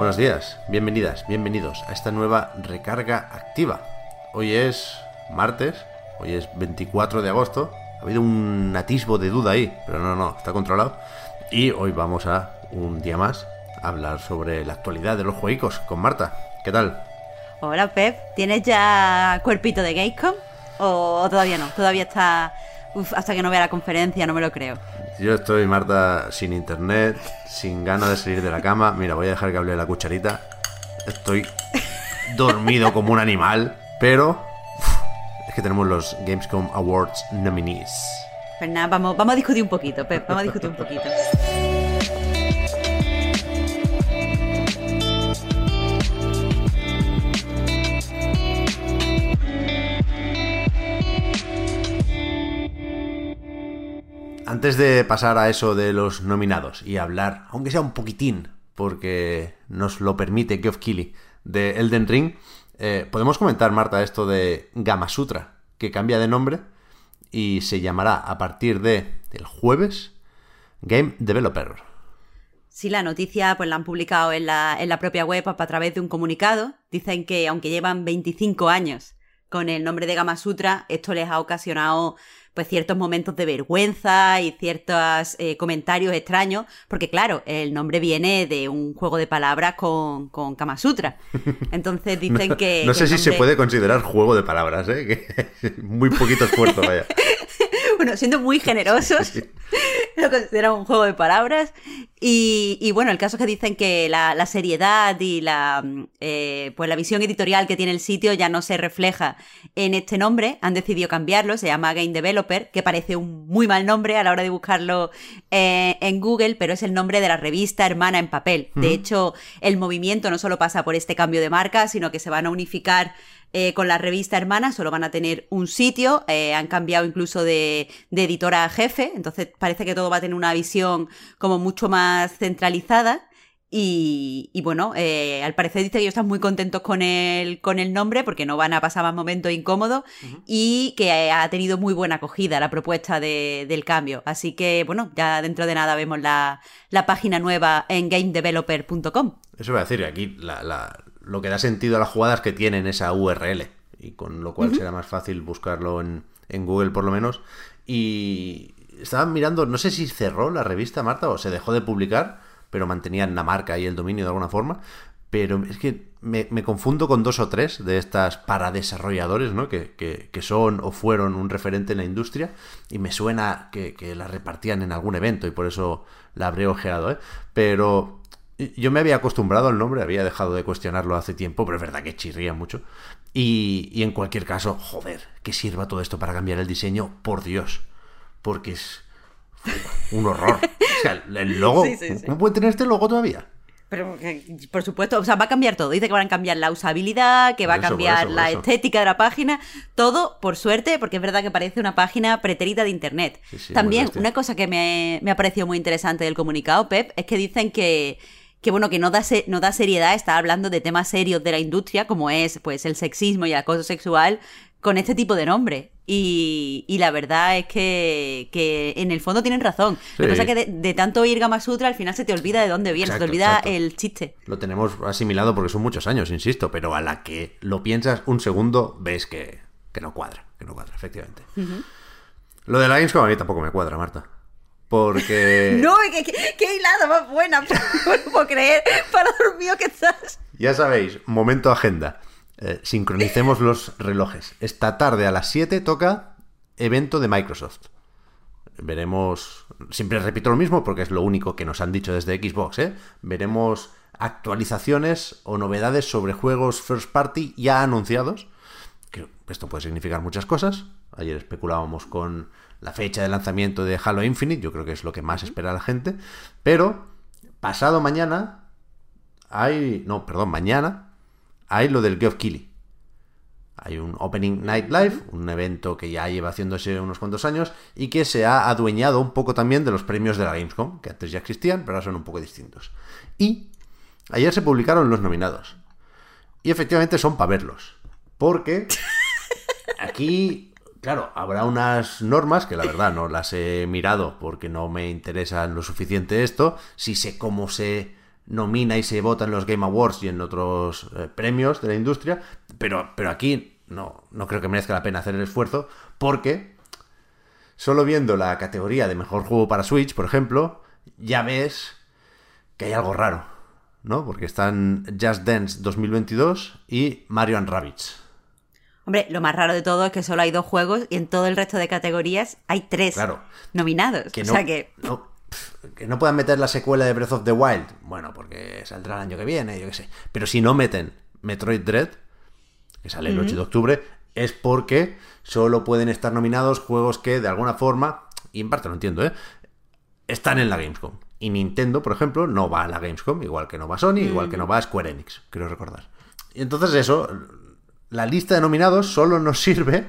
Buenos días, bienvenidas, bienvenidos a esta nueva recarga activa. Hoy es martes, hoy es 24 de agosto. Ha habido un atisbo de duda ahí, pero no, no, está controlado. Y hoy vamos a, un día más, hablar sobre la actualidad de los juegos con Marta. ¿Qué tal? Hola Pep, ¿tienes ya cuerpito de Gamescom? ¿O, o todavía no? Todavía está... Uf, hasta que no vea la conferencia, no me lo creo. Yo estoy, Marta, sin internet, sin ganas de salir de la cama. Mira, voy a dejar que hable la cucharita. Estoy dormido como un animal, pero es que tenemos los Gamescom Awards nominees. Pues nada, vamos, vamos a discutir un poquito, Pep, vamos a discutir un poquito. Antes de pasar a eso de los nominados y hablar, aunque sea un poquitín, porque nos lo permite Geoff Keighley, de Elden Ring, eh, podemos comentar, Marta, esto de Gama Sutra, que cambia de nombre y se llamará a partir de el jueves Game Developer. Sí, la noticia pues la han publicado en la, en la propia web a, a través de un comunicado. Dicen que aunque llevan 25 años con el nombre de Gama Sutra, esto les ha ocasionado pues ciertos momentos de vergüenza y ciertos eh, comentarios extraños, porque claro, el nombre viene de un juego de palabras con, con Kama Sutra. Entonces dicen que... No que sé si se puede considerar juego de palabras, ¿eh? Que muy poquito esfuerzo, vaya. bueno, siendo muy generosos, lo consideran un juego de palabras. Y, y bueno, el caso es que dicen que la, la seriedad y la, mm, eh, pues la visión editorial que tiene el sitio ya no se refleja en este nombre. Han decidido cambiarlo, se llama Game Developer, que parece un muy mal nombre a la hora de buscarlo eh, en Google, pero es el nombre de la revista hermana en papel. De hecho, el movimiento no solo pasa por este cambio de marca, sino que se van a unificar eh, con la revista hermana solo van a tener un sitio, eh, han cambiado incluso de, de editora a jefe, entonces parece que todo va a tener una visión como mucho más centralizada. Y, y bueno, eh, al parecer dice que ellos están muy contentos con el, con el nombre porque no van a pasar más momentos incómodos y que ha tenido muy buena acogida la propuesta de- del cambio. Así que bueno, ya dentro de nada vemos la, la página nueva en gamedeveloper.com. Eso voy a decir, aquí la- la- lo que da sentido a las jugadas que tienen esa URL, y con lo cual será más fácil buscarlo en, en Google por lo menos. Y estaba mirando, no sé si cerró la revista Marta o se dejó de publicar, pero mantenían la marca y el dominio de alguna forma. Pero es que me, me confundo con dos o tres de estas para desarrolladores, ¿no? Que, que- que son o fueron un referente en la industria. Y me suena que, que la repartían en algún evento y por eso la habré ojeado, ¿eh? Pero yo me había acostumbrado al nombre, había dejado de cuestionarlo hace tiempo, pero es verdad que chirría mucho. Y, y en cualquier caso, joder, que sirva todo esto para cambiar el diseño, por Dios. Porque es un horror. O sea, el logo. Sí, sí, sí. ¿Cómo puede tener este logo todavía? Pero, que, por supuesto, o sea, va a cambiar todo. Dice que van a cambiar la usabilidad, que va a por cambiar eso, por la eso. estética de la página. Todo, por suerte, porque es verdad que parece una página preterita de internet. También, una cosa que me, me ha parecido muy interesante del comunicado, Pep, es que dicen que. Que bueno, que no da, se- no da seriedad estar hablando de temas serios de la industria, como es pues el sexismo y el acoso sexual, con este tipo de nombre. Y, y la verdad es que, que en el fondo tienen razón. Lo Sí. que pasa es que de, de tanto ir Gama Sutra, al final se te olvida de dónde viene, se te olvida exacto. el chiste. Lo tenemos asimilado porque son muchos años, insisto, pero a la que lo piensas un segundo, ves que, que no cuadra, que no cuadra, efectivamente. Lo de la Gamescom a mí tampoco me cuadra, Marta. Porque No, qué, qué, qué hilada más buena, no puedo creer, para dormido que estás. ya sabéis, momento agenda. Eh, sincronicemos los relojes. Esta tarde a las 7 toca evento de Microsoft. Veremos, siempre repito lo mismo porque es lo único que nos han dicho desde Xbox, ¿eh? Veremos actualizaciones o novedades sobre juegos first party ya anunciados, que esto puede significar muchas cosas. Ayer especulábamos con la fecha de lanzamiento de Halo Infinite, yo creo que es lo que más espera la gente, pero pasado mañana hay, no, perdón, mañana hay lo del Geoff Keighley. Hay un Opening Night Live, un evento que ya lleva haciéndose unos cuantos años y que se ha adueñado un poco también de los premios de la Gamescom, que antes ya existían, pero ahora son un poco distintos. Y ayer se publicaron los nominados. Y efectivamente son para verlos. Porque aquí, claro, habrá unas normas que la verdad no las he mirado porque no me interesa lo suficiente esto. Si sé cómo se nomina y se vota en los Game Awards y en otros eh, premios de la industria, pero, pero aquí no, no creo que merezca la pena hacer el esfuerzo, porque solo viendo la categoría de mejor juego para Switch, por ejemplo, ya ves que hay algo raro, ¿no? Porque están Just Dance 2022 y Mario and Rabbids. Hombre, lo más raro de todo es que solo hay dos juegos y en todo el resto de categorías hay tres nominados. Que o sea que que no puedan meter la secuela de Breath of the Wild, bueno, porque saldrá el año que viene, yo qué sé. Pero si no meten Metroid Dread, que sale el 8 de octubre, es porque solo pueden estar nominados juegos que de alguna forma, y en parte lo entiendo, ¿eh? están en la Gamescom. Y Nintendo, por ejemplo, no va a la Gamescom, igual que no va Sony, igual que no va a Square Enix, quiero recordar. Y entonces eso, la lista de nominados solo nos sirve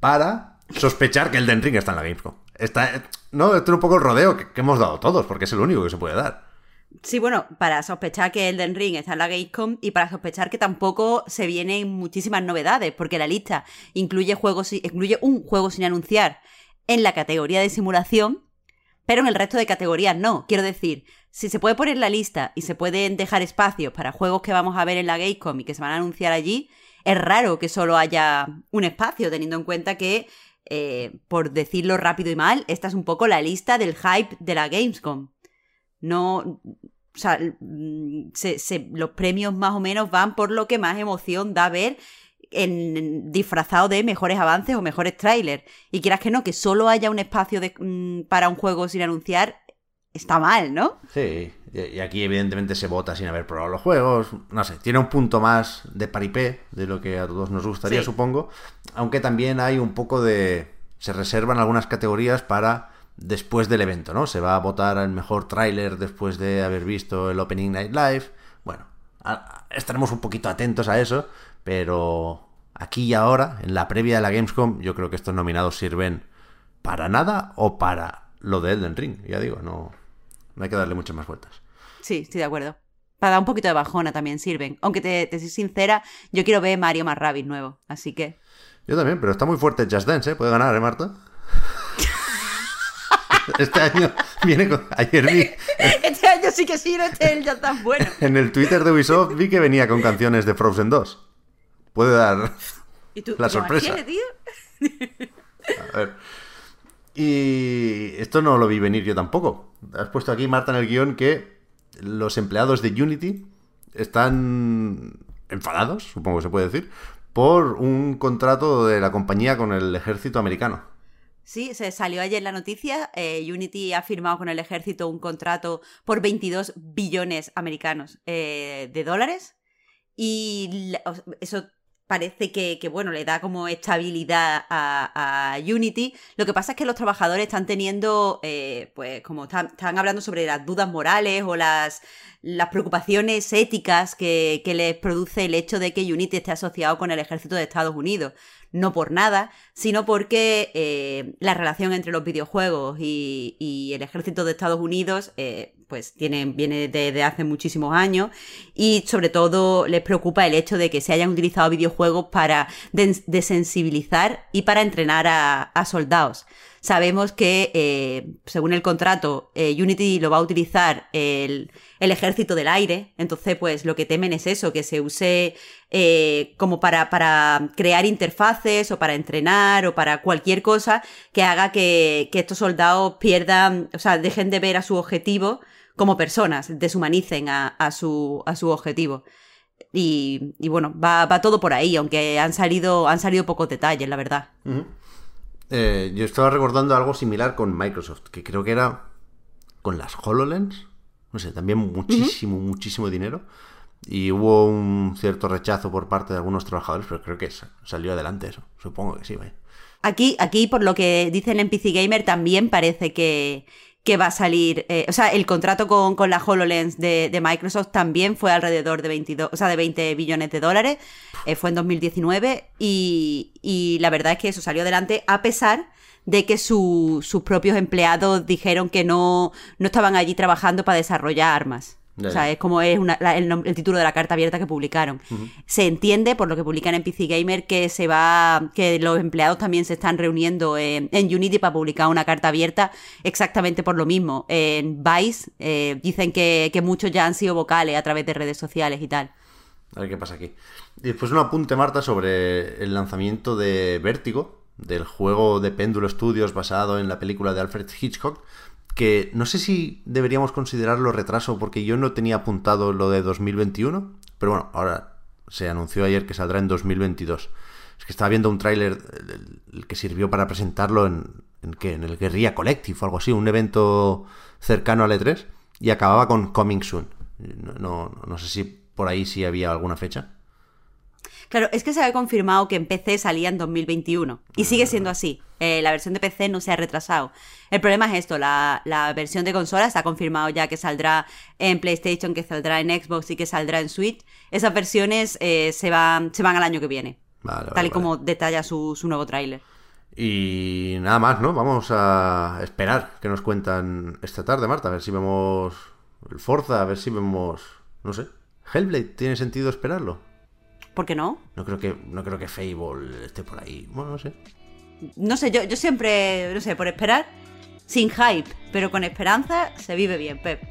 para sospechar que el Den Ring está en la Gamescom. Está, no, esto es un poco el rodeo que, hemos dado todos, porque es el único que se puede dar. Sí, bueno, para sospechar que Elden Ring está en la Gamescom y para sospechar que tampoco se vienen muchísimas novedades, porque la lista incluye juegos, incluye un juego sin anunciar en la categoría de simulación, pero en el resto de categorías no. Quiero decir, si se puede poner la lista y se pueden dejar espacios para juegos que vamos a ver en la Gamescom y que se van a anunciar allí, es raro que solo haya un espacio, teniendo en cuenta que eh, por decirlo rápido y mal, esta es un poco la lista del hype de la Gamescom. No. O sea, mm, los premios más o menos van por lo que más emoción da ver en, disfrazado de mejores avances o mejores trailers. Y quieras que no, que solo haya un espacio mm, para un juego sin anunciar, está mal, ¿no? Sí, y aquí evidentemente se vota sin haber probado los juegos. No sé, tiene un punto más de paripé de lo que a todos nos gustaría, supongo. Aunque también hay un poco de... Se reservan algunas categorías para después del evento, ¿no? Se va a votar al mejor tráiler después de haber visto el Opening Night Live. Bueno, estaremos un poquito atentos a eso, pero aquí y ahora, en la previa de la Gamescom, yo creo que estos nominados sirven para nada o para lo de Elden Ring, ya digo, no, no hay que darle muchas más vueltas. Sí, estoy de acuerdo. Para dar un poquito de bajona también sirven. Aunque te, te soy sincera, yo quiero ver Mario más Rabbit nuevo, así que. Yo también, pero está muy fuerte Just Dance, ¿eh? Puede ganar, ¿eh, Marta? este año viene con. Ayer vi. este año sí que sí, no este el ya tan bueno. en el Twitter de Ubisoft vi que venía con canciones de Frozen 2. Puede dar. ¿Y tú, la sorpresa. tío? A ver. Y esto no lo vi venir yo tampoco. Has puesto aquí, Marta, en el guion que los empleados de Unity están enfadados, supongo que se puede decir, por un contrato de la compañía con el ejército americano. Sí, se salió ayer la noticia. Eh, Unity ha firmado con el ejército un contrato por 22 billones americanos eh, de dólares. Y eso parece que, bueno, le da como estabilidad a, Unity. Lo que pasa es que los trabajadores están teniendo, eh, pues como están, hablando sobre las dudas morales o las, las preocupaciones éticas que, que, les produce el hecho de que Unity esté asociado con el ejército de Estados Unidos. No por nada, sino porque eh, la relación entre los videojuegos y, y, el ejército de Estados Unidos eh, pues tiene, viene desde hace muchísimos años y sobre todo les preocupa el hecho de que se hayan utilizado videojuegos para desensibilizar y para entrenar a, soldados. Sabemos que, eh, según el contrato, eh, Unity lo va a utilizar el, ejército del aire, entonces pues lo que temen es eso, que se use eh, como para, para, crear interfaces o para entrenar o para cualquier cosa que haga que, estos soldados pierdan, o sea, dejen de ver a su objetivo como personas, deshumanicen a, su, a su objetivo. Y, y bueno, va, va, todo por ahí, aunque han salido, han salido pocos detalles, la verdad. Eh, yo estaba recordando algo similar con Microsoft, que creo que era con las HoloLens. No sé, también muchísimo, muchísimo dinero. Y hubo un cierto rechazo por parte de algunos trabajadores, pero creo que salió adelante eso. Supongo que sí, vaya. Aquí, aquí, por lo que dicen en PC Gamer, también parece que, que va a salir. Eh, o sea, el contrato con, con la HoloLens de, de, Microsoft también fue alrededor de 22, o sea, de 20 billones de dólares. Eh, fue en 2019. Y, y, la verdad es que eso salió adelante a pesar de que su, sus propios empleados dijeron que no, no estaban allí trabajando para desarrollar armas. O sea, es como es una, la, el, el, título de la carta abierta que publicaron. Uh -huh. Se entiende, por lo que publican en PC Gamer, que se va, que los empleados también se están reuniendo en, en Unity para publicar una carta abierta exactamente por lo mismo. En Vice eh, dicen que, que, muchos ya han sido vocales a través de redes sociales y tal. A ver qué pasa aquí. Y después un apunte, Marta, sobre el lanzamiento de Vértigo, del juego de Péndulo Studios basado en la película de Alfred Hitchcock que no sé si deberíamos considerarlo retraso porque yo no tenía apuntado lo de 2021, pero bueno, ahora se anunció ayer que saldrá en 2022. Es que estaba viendo un tráiler que sirvió para presentarlo en, en, ¿qué? en el Guerrilla Collective o algo así, un evento cercano al E3 y acababa con Coming Soon. No, no, no sé si por ahí sí había alguna fecha. Claro, es que se había confirmado que en PC salía en 2021 y sigue siendo así. Eh, la versión de PC no se ha retrasado. El problema es esto, la, la, versión de consola está confirmado ya que saldrá en PlayStation, que saldrá en Xbox y que saldrá en Switch. Esas versiones eh, se, van, se van al año que viene, vale, tal vale, y como detalla su, su nuevo tráiler. Y nada más, ¿no? Vamos a esperar que nos cuentan esta tarde, Marta, a ver si vemos el Forza, a ver si vemos, no sé, Hellblade, ¿tiene sentido esperarlo? ¿Por qué no? No creo que, no creo que Fable esté por ahí. Bueno, no sé. No sé, yo, yo siempre, no sé, por esperar, sin hype, pero con esperanza se vive bien, Pep.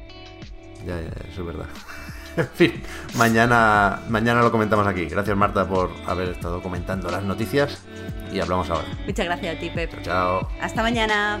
Ya, ya, eso es verdad. en fin, mañana, mañana lo comentamos aquí. Gracias, Marta, por haber estado comentando las noticias y hablamos ahora. Muchas gracias a ti, Pep. Chao. chao. Hasta mañana.